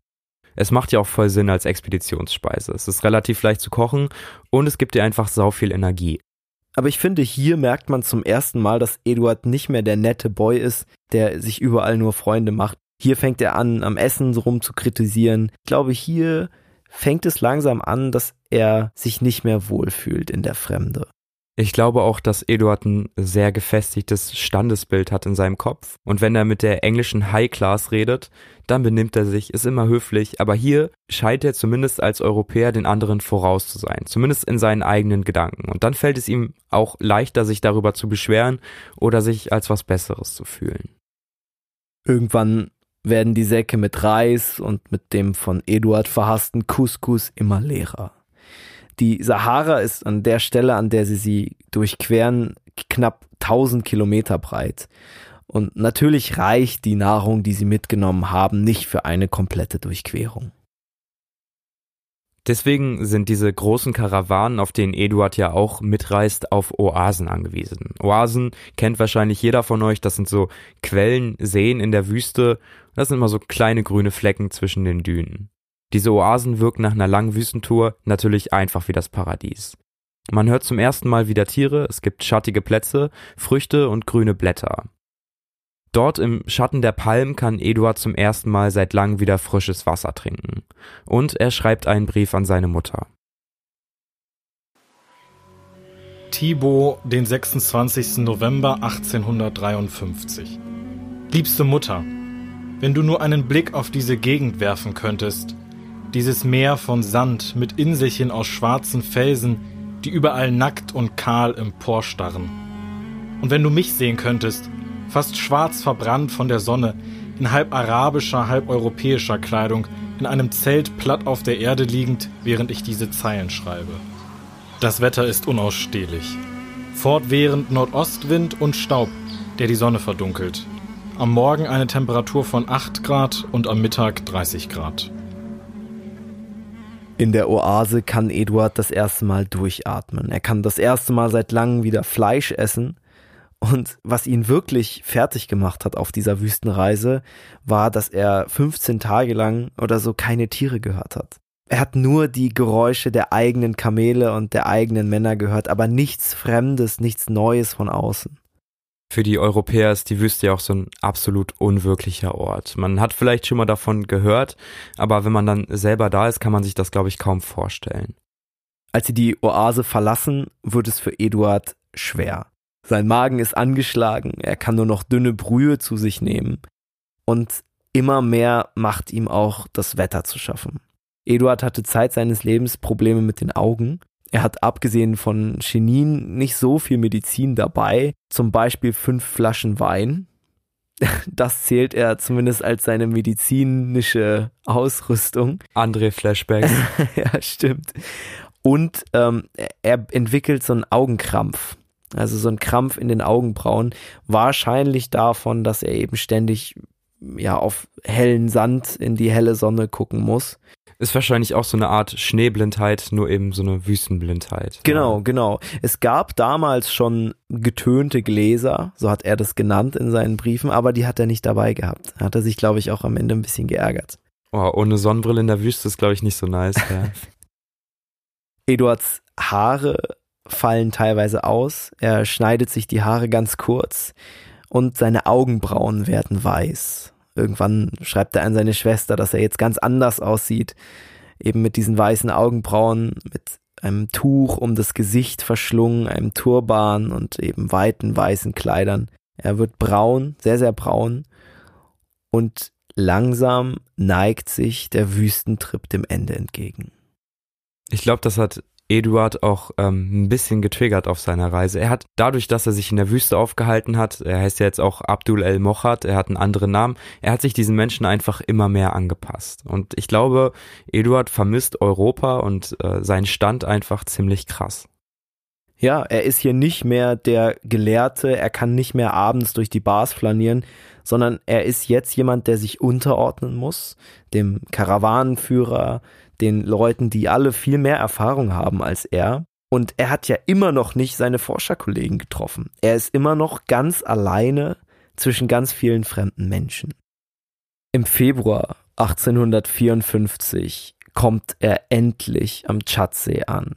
Es macht ja auch voll Sinn als Expeditionsspeise. Es ist relativ leicht zu kochen und es gibt dir einfach sau viel Energie. Aber ich finde, hier merkt man zum ersten Mal, dass Eduard nicht mehr der nette Boy ist, der sich überall nur Freunde macht. Hier fängt er an, am Essen rum zu kritisieren. Ich glaube, hier fängt es langsam an, dass er sich nicht mehr wohlfühlt in der Fremde. Ich glaube auch, dass Eduard ein sehr gefestigtes Standesbild hat in seinem Kopf. Und wenn er mit der englischen High Class redet, dann benimmt er sich, ist immer höflich. Aber hier scheint er zumindest als Europäer den anderen voraus zu sein. Zumindest in seinen eigenen Gedanken. Und dann fällt es ihm auch leichter, sich darüber zu beschweren oder sich als was Besseres zu fühlen. Irgendwann werden die Säcke mit Reis und mit dem von Eduard verhassten Couscous immer leerer. Die Sahara ist an der Stelle, an der sie sie durchqueren, knapp 1000 Kilometer breit. Und natürlich reicht die Nahrung, die sie mitgenommen haben, nicht für eine komplette Durchquerung. Deswegen sind diese großen Karawanen, auf denen Eduard ja auch mitreist, auf Oasen angewiesen. Oasen kennt wahrscheinlich jeder von euch, das sind so Quellen, Seen in der Wüste. Das sind immer so kleine grüne Flecken zwischen den Dünen. Diese Oasen wirken nach einer langen Wüstentour natürlich einfach wie das Paradies. Man hört zum ersten Mal wieder Tiere, es gibt schattige Plätze, Früchte und grüne Blätter. Dort im Schatten der Palmen kann Eduard zum ersten Mal seit langem wieder frisches Wasser trinken. Und er schreibt einen Brief an seine Mutter. Thibaut, den 26. November 1853. Liebste Mutter, wenn du nur einen Blick auf diese Gegend werfen könntest, dieses Meer von Sand mit Inselchen aus schwarzen Felsen, die überall nackt und kahl emporstarren. Und wenn du mich sehen könntest, fast schwarz verbrannt von der Sonne, in halb arabischer, halb europäischer Kleidung, in einem Zelt platt auf der Erde liegend, während ich diese Zeilen schreibe. Das Wetter ist unausstehlich. Fortwährend Nordostwind und Staub, der die Sonne verdunkelt. Am Morgen eine Temperatur von 8 Grad und am Mittag 30 Grad. In der Oase kann Eduard das erste Mal durchatmen. Er kann das erste Mal seit langem wieder Fleisch essen. Und was ihn wirklich fertig gemacht hat auf dieser Wüstenreise, war, dass er 15 Tage lang oder so keine Tiere gehört hat. Er hat nur die Geräusche der eigenen Kamele und der eigenen Männer gehört, aber nichts Fremdes, nichts Neues von außen. Für die Europäer ist die Wüste ja auch so ein absolut unwirklicher Ort. Man hat vielleicht schon mal davon gehört, aber wenn man dann selber da ist, kann man sich das, glaube ich, kaum vorstellen. Als sie die Oase verlassen, wird es für Eduard schwer. Sein Magen ist angeschlagen, er kann nur noch dünne Brühe zu sich nehmen. Und immer mehr macht ihm auch das Wetter zu schaffen. Eduard hatte Zeit seines Lebens Probleme mit den Augen. Er hat abgesehen von Chinin nicht so viel Medizin dabei, zum Beispiel fünf Flaschen Wein. Das zählt er zumindest als seine medizinische Ausrüstung. André Flashbacks. ja, stimmt. Und ähm, er entwickelt so einen Augenkrampf. Also so ein Krampf in den Augenbrauen. Wahrscheinlich davon, dass er eben ständig ja auf hellen Sand in die helle Sonne gucken muss. Ist wahrscheinlich auch so eine Art Schneeblindheit, nur eben so eine Wüstenblindheit. Genau, genau. Es gab damals schon getönte Gläser, so hat er das genannt in seinen Briefen, aber die hat er nicht dabei gehabt. Hat er sich, glaube ich, auch am Ende ein bisschen geärgert. Oh, ohne Sonnenbrille in der Wüste ist, glaube ich, nicht so nice. Ja. Eduards Haare fallen teilweise aus. Er schneidet sich die Haare ganz kurz und seine Augenbrauen werden weiß. Irgendwann schreibt er an seine Schwester, dass er jetzt ganz anders aussieht. Eben mit diesen weißen Augenbrauen, mit einem Tuch um das Gesicht verschlungen, einem Turban und eben weiten weißen Kleidern. Er wird braun, sehr, sehr braun und langsam neigt sich der Wüstentrip dem Ende entgegen. Ich glaube, das hat Eduard auch ähm, ein bisschen getriggert auf seiner Reise. Er hat dadurch, dass er sich in der Wüste aufgehalten hat, er heißt ja jetzt auch Abdul El Mochat, er hat einen anderen Namen, er hat sich diesen Menschen einfach immer mehr angepasst. Und ich glaube, Eduard vermisst Europa und äh, seinen Stand einfach ziemlich krass. Ja, er ist hier nicht mehr der Gelehrte, er kann nicht mehr abends durch die Bars flanieren, sondern er ist jetzt jemand, der sich unterordnen muss, dem Karawanenführer, den Leuten, die alle viel mehr Erfahrung haben als er. Und er hat ja immer noch nicht seine Forscherkollegen getroffen. Er ist immer noch ganz alleine zwischen ganz vielen fremden Menschen. Im Februar 1854 kommt er endlich am Tschadsee an.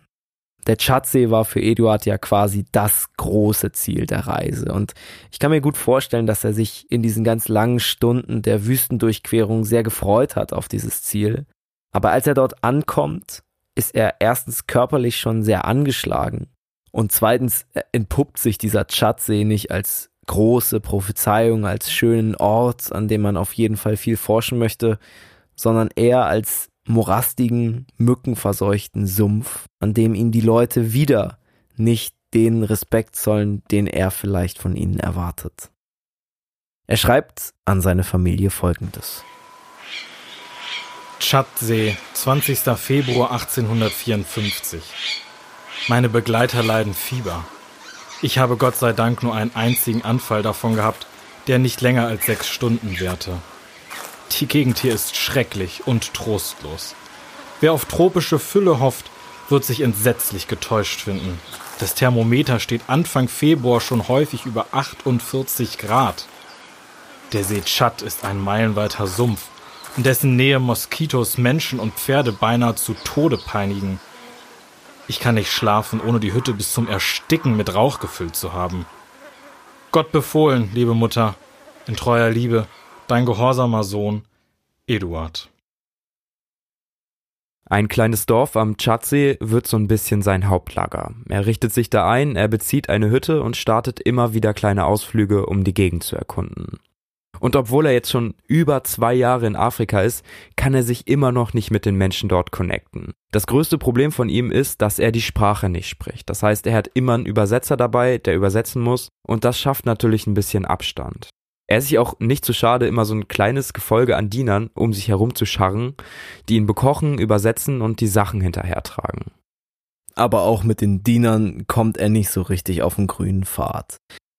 Der Tschadsee war für Eduard ja quasi das große Ziel der Reise. Und ich kann mir gut vorstellen, dass er sich in diesen ganz langen Stunden der Wüstendurchquerung sehr gefreut hat auf dieses Ziel. Aber als er dort ankommt, ist er erstens körperlich schon sehr angeschlagen und zweitens entpuppt sich dieser Tschadsee nicht als große Prophezeiung, als schönen Ort, an dem man auf jeden Fall viel forschen möchte, sondern eher als morastigen, mückenverseuchten Sumpf, an dem ihn die Leute wieder nicht den Respekt zollen, den er vielleicht von ihnen erwartet. Er schreibt an seine Familie folgendes. Tschadsee, 20. Februar 1854. Meine Begleiter leiden Fieber. Ich habe Gott sei Dank nur einen einzigen Anfall davon gehabt, der nicht länger als sechs Stunden währte. Die Gegend hier ist schrecklich und trostlos. Wer auf tropische Fülle hofft, wird sich entsetzlich getäuscht finden. Das Thermometer steht Anfang Februar schon häufig über 48 Grad. Der See Tschad ist ein meilenweiter Sumpf, in dessen Nähe Moskitos Menschen und Pferde beinahe zu Tode peinigen. Ich kann nicht schlafen, ohne die Hütte bis zum Ersticken mit Rauch gefüllt zu haben. Gott befohlen, liebe Mutter, in treuer Liebe, dein gehorsamer Sohn, Eduard. Ein kleines Dorf am Tschadsee wird so ein bisschen sein Hauptlager. Er richtet sich da ein, er bezieht eine Hütte und startet immer wieder kleine Ausflüge, um die Gegend zu erkunden. Und obwohl er jetzt schon über zwei Jahre in Afrika ist, kann er sich immer noch nicht mit den Menschen dort connecten. Das größte Problem von ihm ist, dass er die Sprache nicht spricht. Das heißt, er hat immer einen Übersetzer dabei, der übersetzen muss, und das schafft natürlich ein bisschen Abstand. Er ist sich auch nicht zu schade, immer so ein kleines Gefolge an Dienern um sich herum zu scharren, die ihn bekochen, übersetzen und die Sachen hinterhertragen. Aber auch mit den Dienern kommt er nicht so richtig auf den grünen Pfad.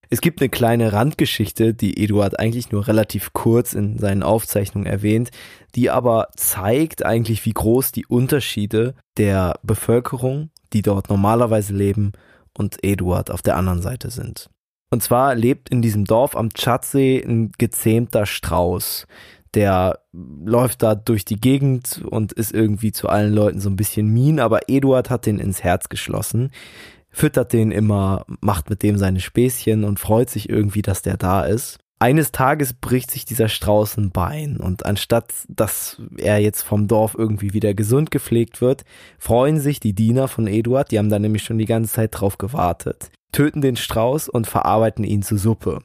Es gibt eine kleine Randgeschichte, die Eduard eigentlich nur relativ kurz in seinen Aufzeichnungen erwähnt, die aber zeigt eigentlich, wie groß die Unterschiede der Bevölkerung, die dort normalerweise leben, und Eduard auf der anderen Seite sind. Und zwar lebt in diesem Dorf am Tschadsee ein gezähmter Strauß, der läuft da durch die Gegend und ist irgendwie zu allen Leuten so ein bisschen mean, aber Eduard hat den ins Herz geschlossen, füttert den immer, macht mit dem seine Späßchen und freut sich irgendwie, dass der da ist. Eines Tages bricht sich dieser Strauß ein Bein und anstatt dass er jetzt vom Dorf irgendwie wieder gesund gepflegt wird, freuen sich die Diener von Eduard, die haben da nämlich schon die ganze Zeit drauf gewartet, töten den Strauß und verarbeiten ihn zu Suppe.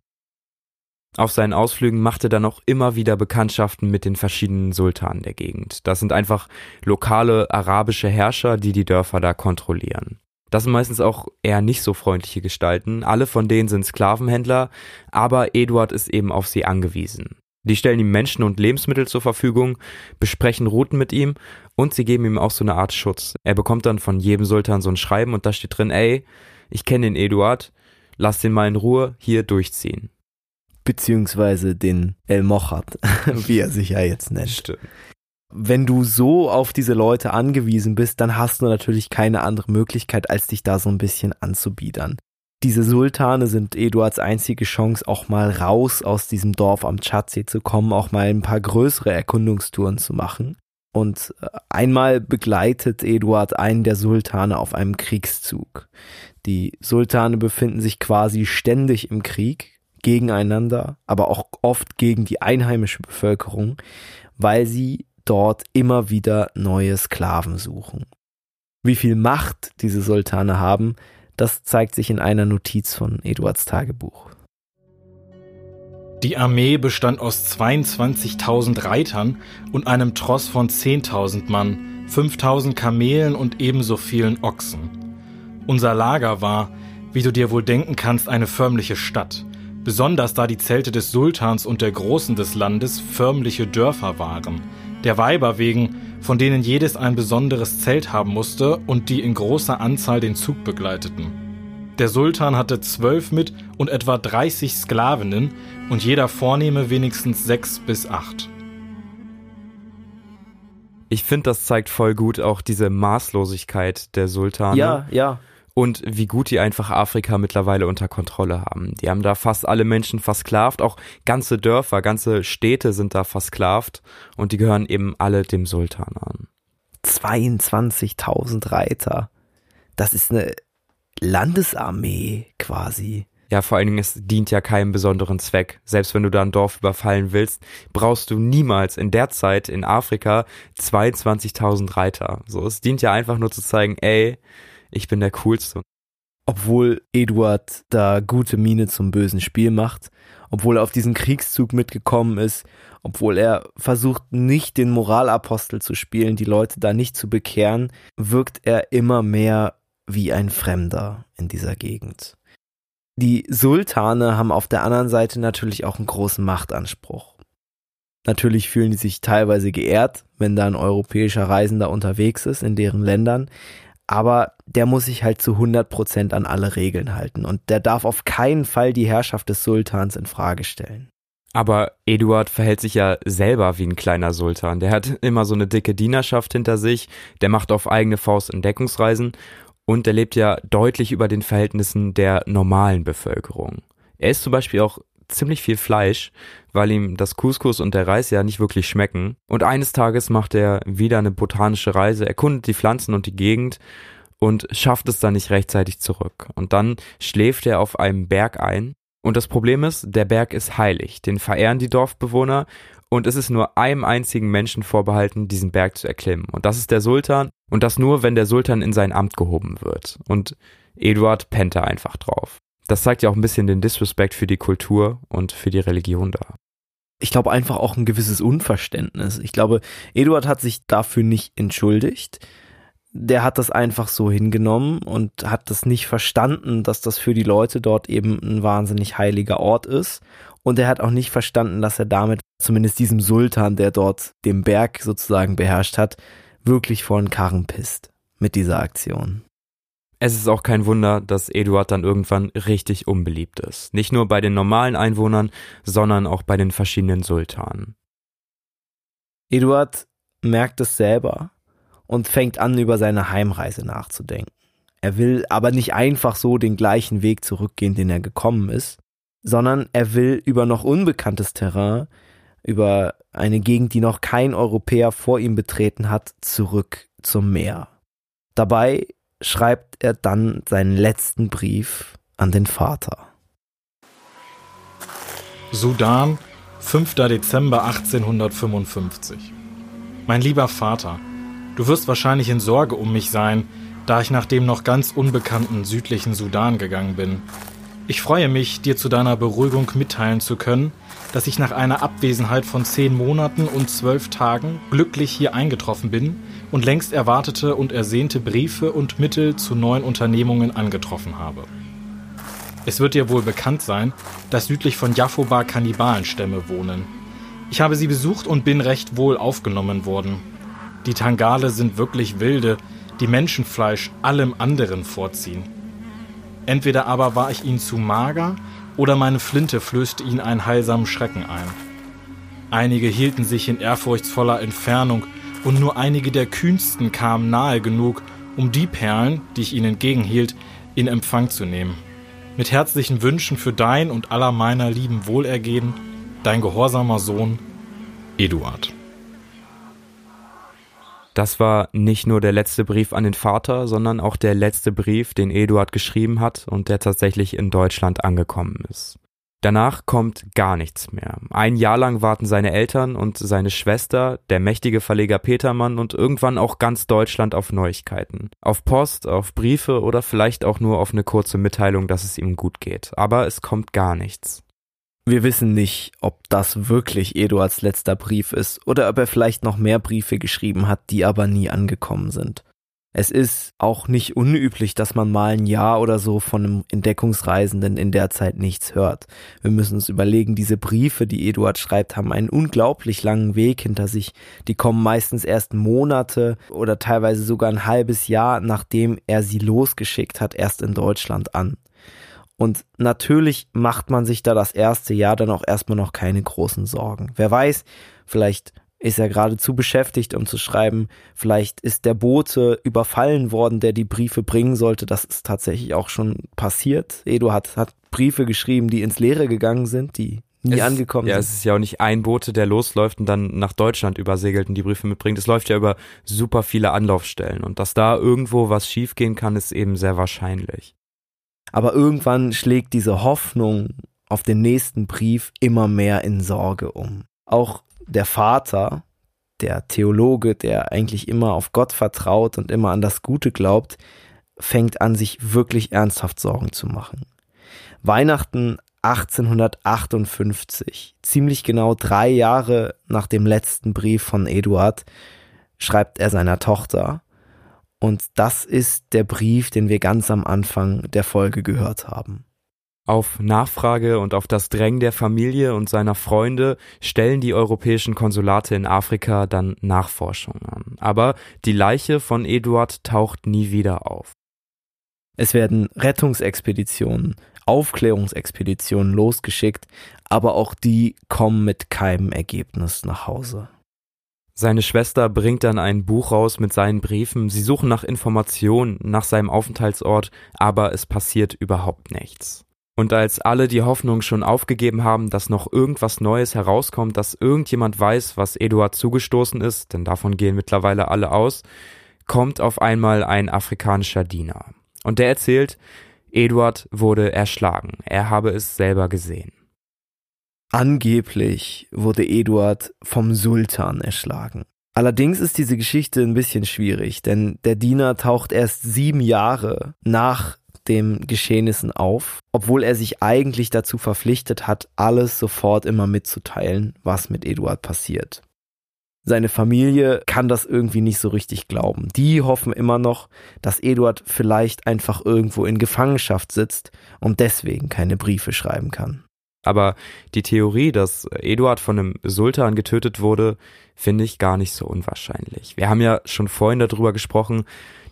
Auf seinen Ausflügen macht er dann auch immer wieder Bekanntschaften mit den verschiedenen Sultanen der Gegend. Das sind einfach lokale arabische Herrscher, die die Dörfer da kontrollieren. Das sind meistens auch eher nicht so freundliche Gestalten. Alle von denen sind Sklavenhändler, aber Eduard ist eben auf sie angewiesen. Die stellen ihm Menschen und Lebensmittel zur Verfügung, besprechen Routen mit ihm und sie geben ihm auch so eine Art Schutz. Er bekommt dann von jedem Sultan so ein Schreiben und da steht drin, ey, ich kenne den Eduard, lass den mal in Ruhe hier durchziehen beziehungsweise den El Mochat, wie er sich ja jetzt nennt. Stimmt. Wenn du so auf diese Leute angewiesen bist, dann hast du natürlich keine andere Möglichkeit, als dich da so ein bisschen anzubiedern. Diese Sultane sind Eduards einzige Chance, auch mal raus aus diesem Dorf am Tschadsee zu kommen, auch mal ein paar größere Erkundungstouren zu machen. Und äh, einmal begleitet Eduard einen der Sultane auf einem Kriegszug. Die Sultane befinden sich quasi ständig im Krieg, gegeneinander, aber auch oft gegen die einheimische Bevölkerung, weil sie dort immer wieder neue Sklaven suchen. Wie viel Macht diese Sultane haben, das zeigt sich in einer Notiz von Eduards Tagebuch. Die Armee bestand aus 22.000 Reitern und einem Tross von 10.000 Mann, 5.000 Kamelen und ebenso vielen Ochsen. Unser Lager war, wie du dir wohl denken kannst, eine förmliche Stadt besonders da die Zelte des Sultans und der Großen des Landes förmliche Dörfer waren, der Weiber wegen, von denen jedes ein besonderes Zelt haben musste und die in großer Anzahl den Zug begleiteten. Der Sultan hatte zwölf mit und etwa 30 Sklavinnen und jeder Vornehme wenigstens sechs bis acht. Ich finde, das zeigt voll gut auch diese Maßlosigkeit der Sultane. Ja, ja und wie gut die einfach Afrika mittlerweile unter Kontrolle haben. Die haben da fast alle Menschen versklavt, auch ganze Dörfer, ganze Städte sind da versklavt und die gehören eben alle dem Sultan an. 22.000 Reiter. Das ist eine Landesarmee quasi. Ja, vor allen Dingen, es dient ja keinem besonderen Zweck. Selbst wenn du da ein Dorf überfallen willst, brauchst du niemals in der Zeit in Afrika 22.000 Reiter. So, es dient ja einfach nur zu zeigen, ey, ich bin der Coolste. Obwohl Eduard da gute Miene zum bösen Spiel macht, obwohl er auf diesen Kriegszug mitgekommen ist, obwohl er versucht, nicht den Moralapostel zu spielen, die Leute da nicht zu bekehren, wirkt er immer mehr wie ein Fremder in dieser Gegend. Die Sultane haben auf der anderen Seite natürlich auch einen großen Machtanspruch. Natürlich fühlen die sich teilweise geehrt, wenn da ein europäischer Reisender unterwegs ist in deren Ländern, aber der muss sich halt zu 100 Prozent an alle Regeln halten und der darf auf keinen Fall die Herrschaft des Sultans in Frage stellen. Aber Eduard verhält sich ja selber wie ein kleiner Sultan. Der hat immer so eine dicke Dienerschaft hinter sich, der macht auf eigene Faust Entdeckungsreisen und der lebt ja deutlich über den Verhältnissen der normalen Bevölkerung. Er isst zum Beispiel auch ziemlich viel Fleisch, weil ihm das Couscous und der Reis ja nicht wirklich schmecken. Und eines Tages macht er wieder eine botanische Reise, erkundet die Pflanzen und die Gegend und schafft es dann nicht rechtzeitig zurück. Und dann schläft er auf einem Berg ein. Und das Problem ist, der Berg ist heilig, den verehren die Dorfbewohner und es ist nur einem einzigen Menschen vorbehalten, diesen Berg zu erklimmen. Und das ist der Sultan und das nur, wenn der Sultan in sein Amt gehoben wird. Und Eduard pennt da einfach drauf das zeigt ja auch ein bisschen den Disrespect für die Kultur und für die Religion da. Ich glaube einfach auch ein gewisses Unverständnis. Ich glaube, Eduard hat sich dafür nicht entschuldigt. Der hat das einfach so hingenommen und hat das nicht verstanden, dass das für die Leute dort eben ein wahnsinnig heiliger Ort ist. Und er hat auch nicht verstanden, dass er damit zumindest diesem Sultan, der dort den Berg sozusagen beherrscht hat, wirklich vor den Karren pisst mit dieser Aktion. Es ist auch kein Wunder, dass Eduard dann irgendwann richtig unbeliebt ist. Nicht nur bei den normalen Einwohnern, sondern auch bei den verschiedenen Sultanen. Eduard merkt es selber und fängt an, über seine Heimreise nachzudenken. Er will aber nicht einfach so den gleichen Weg zurückgehen, den er gekommen ist, sondern er will über noch unbekanntes Terrain über eine Gegend, die noch kein Europäer vor ihm betreten hat, zurück zum Meer. Dabei schreibt er dann seinen letzten Brief an den Vater. Sudan, 5. Dezember 1855. Mein lieber Vater, du wirst wahrscheinlich in Sorge um mich sein, da ich nach dem noch ganz unbekannten südlichen Sudan gegangen bin. Ich freue mich, dir zu deiner Beruhigung mitteilen zu können, dass ich nach einer Abwesenheit von zehn Monaten und zwölf Tagen glücklich hier eingetroffen bin und längst erwartete und ersehnte Briefe und Mittel zu neuen Unternehmungen angetroffen habe. Es wird dir wohl bekannt sein, dass südlich von Jafoba Kannibalenstämme wohnen. Ich habe sie besucht und bin recht wohl aufgenommen worden. Die Tangale sind wirklich wilde, die Menschenfleisch allem anderen vorziehen. Entweder aber war ich ihnen zu mager, oder meine Flinte flößte ihnen einen heilsamen Schrecken ein. Einige hielten sich in ehrfurchtsvoller Entfernung, und nur einige der kühnsten kamen nahe genug, um die Perlen, die ich ihnen entgegenhielt, in Empfang zu nehmen. Mit herzlichen Wünschen für dein und aller meiner lieben Wohlergehen, dein gehorsamer Sohn, Eduard. Das war nicht nur der letzte Brief an den Vater, sondern auch der letzte Brief, den Eduard geschrieben hat und der tatsächlich in Deutschland angekommen ist. Danach kommt gar nichts mehr. Ein Jahr lang warten seine Eltern und seine Schwester, der mächtige Verleger Petermann und irgendwann auch ganz Deutschland auf Neuigkeiten. Auf Post, auf Briefe oder vielleicht auch nur auf eine kurze Mitteilung, dass es ihm gut geht. Aber es kommt gar nichts. Wir wissen nicht, ob das wirklich Eduards letzter Brief ist oder ob er vielleicht noch mehr Briefe geschrieben hat, die aber nie angekommen sind. Es ist auch nicht unüblich, dass man mal ein Jahr oder so von einem Entdeckungsreisenden in der Zeit nichts hört. Wir müssen uns überlegen, diese Briefe, die Eduard schreibt, haben einen unglaublich langen Weg hinter sich. Die kommen meistens erst Monate oder teilweise sogar ein halbes Jahr, nachdem er sie losgeschickt hat, erst in Deutschland an. Und natürlich macht man sich da das erste Jahr dann auch erstmal noch keine großen Sorgen. Wer weiß, vielleicht ist er gerade zu beschäftigt, um zu schreiben. Vielleicht ist der Bote überfallen worden, der die Briefe bringen sollte. Das ist tatsächlich auch schon passiert. Edu hat, hat Briefe geschrieben, die ins Leere gegangen sind, die nie es, angekommen ja, sind. Ja, es ist ja auch nicht ein Bote, der losläuft und dann nach Deutschland übersegelt und die Briefe mitbringt. Es läuft ja über super viele Anlaufstellen. Und dass da irgendwo was schiefgehen kann, ist eben sehr wahrscheinlich. Aber irgendwann schlägt diese Hoffnung auf den nächsten Brief immer mehr in Sorge um. Auch der Vater, der Theologe, der eigentlich immer auf Gott vertraut und immer an das Gute glaubt, fängt an, sich wirklich ernsthaft Sorgen zu machen. Weihnachten 1858, ziemlich genau drei Jahre nach dem letzten Brief von Eduard, schreibt er seiner Tochter, und das ist der Brief, den wir ganz am Anfang der Folge gehört haben. Auf Nachfrage und auf das Drängen der Familie und seiner Freunde stellen die europäischen Konsulate in Afrika dann Nachforschungen an. Aber die Leiche von Eduard taucht nie wieder auf. Es werden Rettungsexpeditionen, Aufklärungsexpeditionen losgeschickt, aber auch die kommen mit keinem Ergebnis nach Hause. Seine Schwester bringt dann ein Buch raus mit seinen Briefen. Sie suchen nach Informationen nach seinem Aufenthaltsort, aber es passiert überhaupt nichts. Und als alle die Hoffnung schon aufgegeben haben, dass noch irgendwas Neues herauskommt, dass irgendjemand weiß, was Eduard zugestoßen ist, denn davon gehen mittlerweile alle aus, kommt auf einmal ein afrikanischer Diener. Und der erzählt, Eduard wurde erschlagen. Er habe es selber gesehen. Angeblich wurde Eduard vom Sultan erschlagen. Allerdings ist diese Geschichte ein bisschen schwierig, denn der Diener taucht erst sieben Jahre nach den Geschehnissen auf, obwohl er sich eigentlich dazu verpflichtet hat, alles sofort immer mitzuteilen, was mit Eduard passiert. Seine Familie kann das irgendwie nicht so richtig glauben. Die hoffen immer noch, dass Eduard vielleicht einfach irgendwo in Gefangenschaft sitzt und deswegen keine Briefe schreiben kann. Aber die Theorie, dass Eduard von einem Sultan getötet wurde, finde ich gar nicht so unwahrscheinlich. Wir haben ja schon vorhin darüber gesprochen,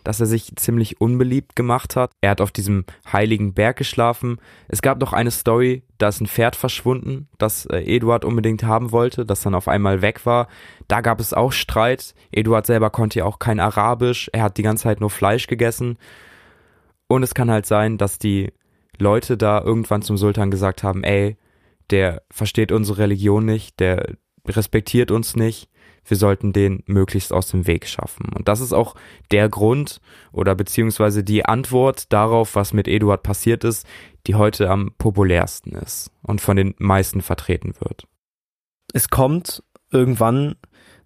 dass er sich ziemlich unbeliebt gemacht hat. Er hat auf diesem heiligen Berg geschlafen. Es gab noch eine Story, da ist ein Pferd verschwunden, das äh, Eduard unbedingt haben wollte, das dann auf einmal weg war. Da gab es auch Streit. Eduard selber konnte ja auch kein Arabisch. Er hat die ganze Zeit nur Fleisch gegessen. Und es kann halt sein, dass die Leute da irgendwann zum Sultan gesagt haben, ey, der versteht unsere Religion nicht, der respektiert uns nicht, wir sollten den möglichst aus dem Weg schaffen. Und das ist auch der Grund oder beziehungsweise die Antwort darauf, was mit Eduard passiert ist, die heute am populärsten ist und von den meisten vertreten wird. Es kommt irgendwann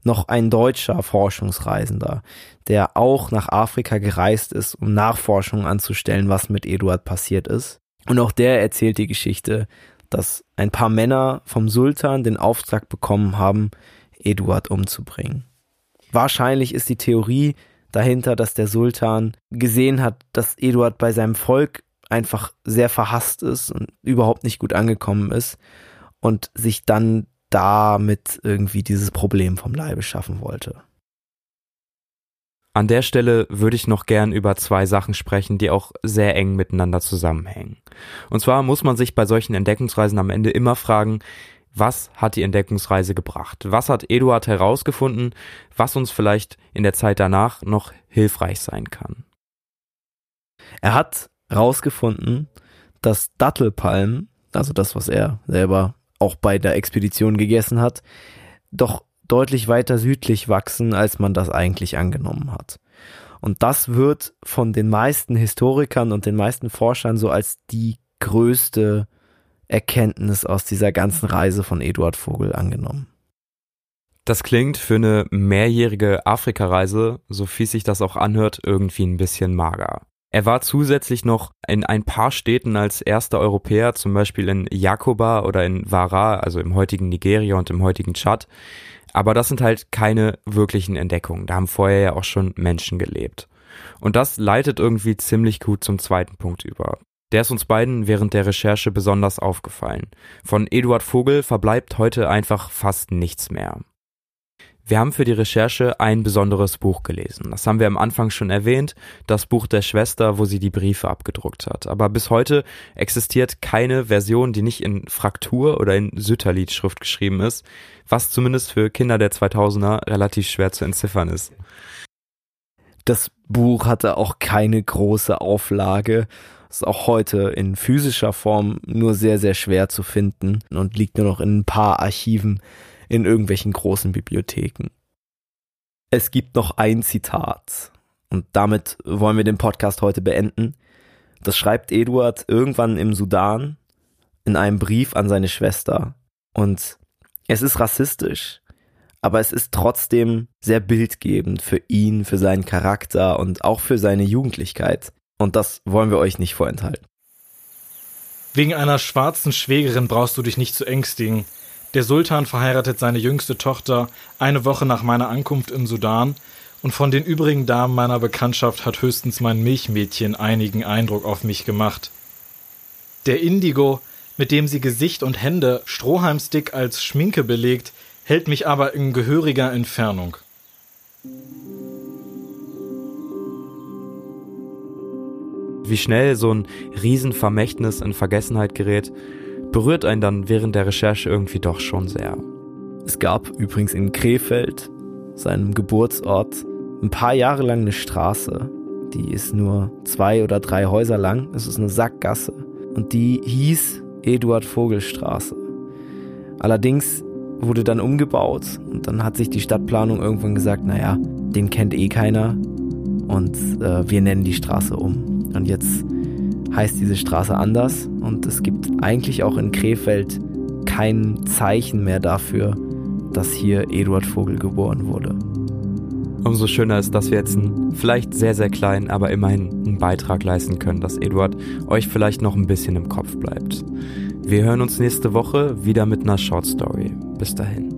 noch ein deutscher Forschungsreisender, der auch nach Afrika gereist ist, um Nachforschungen anzustellen, was mit Eduard passiert ist. Und auch der erzählt die Geschichte, dass ein paar Männer vom Sultan den Auftrag bekommen haben, Eduard umzubringen. Wahrscheinlich ist die Theorie dahinter, dass der Sultan gesehen hat, dass Eduard bei seinem Volk einfach sehr verhasst ist und überhaupt nicht gut angekommen ist und sich dann damit irgendwie dieses Problem vom Leibe schaffen wollte. An der Stelle würde ich noch gern über zwei Sachen sprechen, die auch sehr eng miteinander zusammenhängen. Und zwar muss man sich bei solchen Entdeckungsreisen am Ende immer fragen, was hat die Entdeckungsreise gebracht? Was hat Eduard herausgefunden, was uns vielleicht in der Zeit danach noch hilfreich sein kann? Er hat herausgefunden, dass Dattelpalmen, also das, was er selber auch bei der Expedition gegessen hat, doch deutlich weiter südlich wachsen, als man das eigentlich angenommen hat. Und das wird von den meisten Historikern und den meisten Forschern so als die größte Erkenntnis aus dieser ganzen Reise von Eduard Vogel angenommen. Das klingt für eine mehrjährige Afrikareise, so fies sich das auch anhört, irgendwie ein bisschen mager. Er war zusätzlich noch in ein paar Städten als erster Europäer, zum Beispiel in Jakoba oder in Wara, also im heutigen Nigeria und im heutigen Tschad. Aber das sind halt keine wirklichen Entdeckungen. Da haben vorher ja auch schon Menschen gelebt. Und das leitet irgendwie ziemlich gut zum zweiten Punkt über. Der ist uns beiden während der Recherche besonders aufgefallen. Von Eduard Vogel verbleibt heute einfach fast nichts mehr. Wir haben für die Recherche ein besonderes Buch gelesen. Das haben wir am Anfang schon erwähnt, das Buch der Schwester, wo sie die Briefe abgedruckt hat. Aber bis heute existiert keine Version, die nicht in Fraktur oder in Sütterlied-Schrift geschrieben ist, was zumindest für Kinder der 2000er relativ schwer zu entziffern ist. Das Buch hatte auch keine große Auflage, ist auch heute in physischer Form nur sehr, sehr schwer zu finden und liegt nur noch in ein paar Archiven in irgendwelchen großen Bibliotheken. Es gibt noch ein Zitat und damit wollen wir den Podcast heute beenden. Das schreibt Eduard irgendwann im Sudan in einem Brief an seine Schwester und es ist rassistisch, aber es ist trotzdem sehr bildgebend für ihn, für seinen Charakter und auch für seine Jugendlichkeit. Und das wollen wir euch nicht vorenthalten. Wegen einer schwarzen Schwägerin brauchst du dich nicht zu ängstigen. Der Sultan verheiratet seine jüngste Tochter eine Woche nach meiner Ankunft im Sudan, und von den übrigen Damen meiner Bekanntschaft hat höchstens mein Milchmädchen einigen Eindruck auf mich gemacht. Der Indigo, mit dem sie Gesicht und Hände strohhalmstick als Schminke belegt, hält mich aber in gehöriger Entfernung. Wie schnell so ein Riesenvermächtnis in Vergessenheit gerät, berührt einen dann während der Recherche irgendwie doch schon sehr. Es gab übrigens in Krefeld, seinem Geburtsort, ein paar Jahre lang eine Straße. Die ist nur zwei oder drei Häuser lang. Es ist eine Sackgasse. Und die hieß Eduard Vogelstraße. Allerdings wurde dann umgebaut und dann hat sich die Stadtplanung irgendwann gesagt, naja, den kennt eh keiner und äh, wir nennen die Straße um. Und jetzt heißt diese Straße anders und es gibt eigentlich auch in Krefeld kein Zeichen mehr dafür, dass hier Eduard Vogel geboren wurde. Umso schöner ist, dass wir jetzt einen vielleicht sehr, sehr kleinen, aber immerhin einen Beitrag leisten können, dass Eduard euch vielleicht noch ein bisschen im Kopf bleibt. Wir hören uns nächste Woche wieder mit einer Short Story. Bis dahin.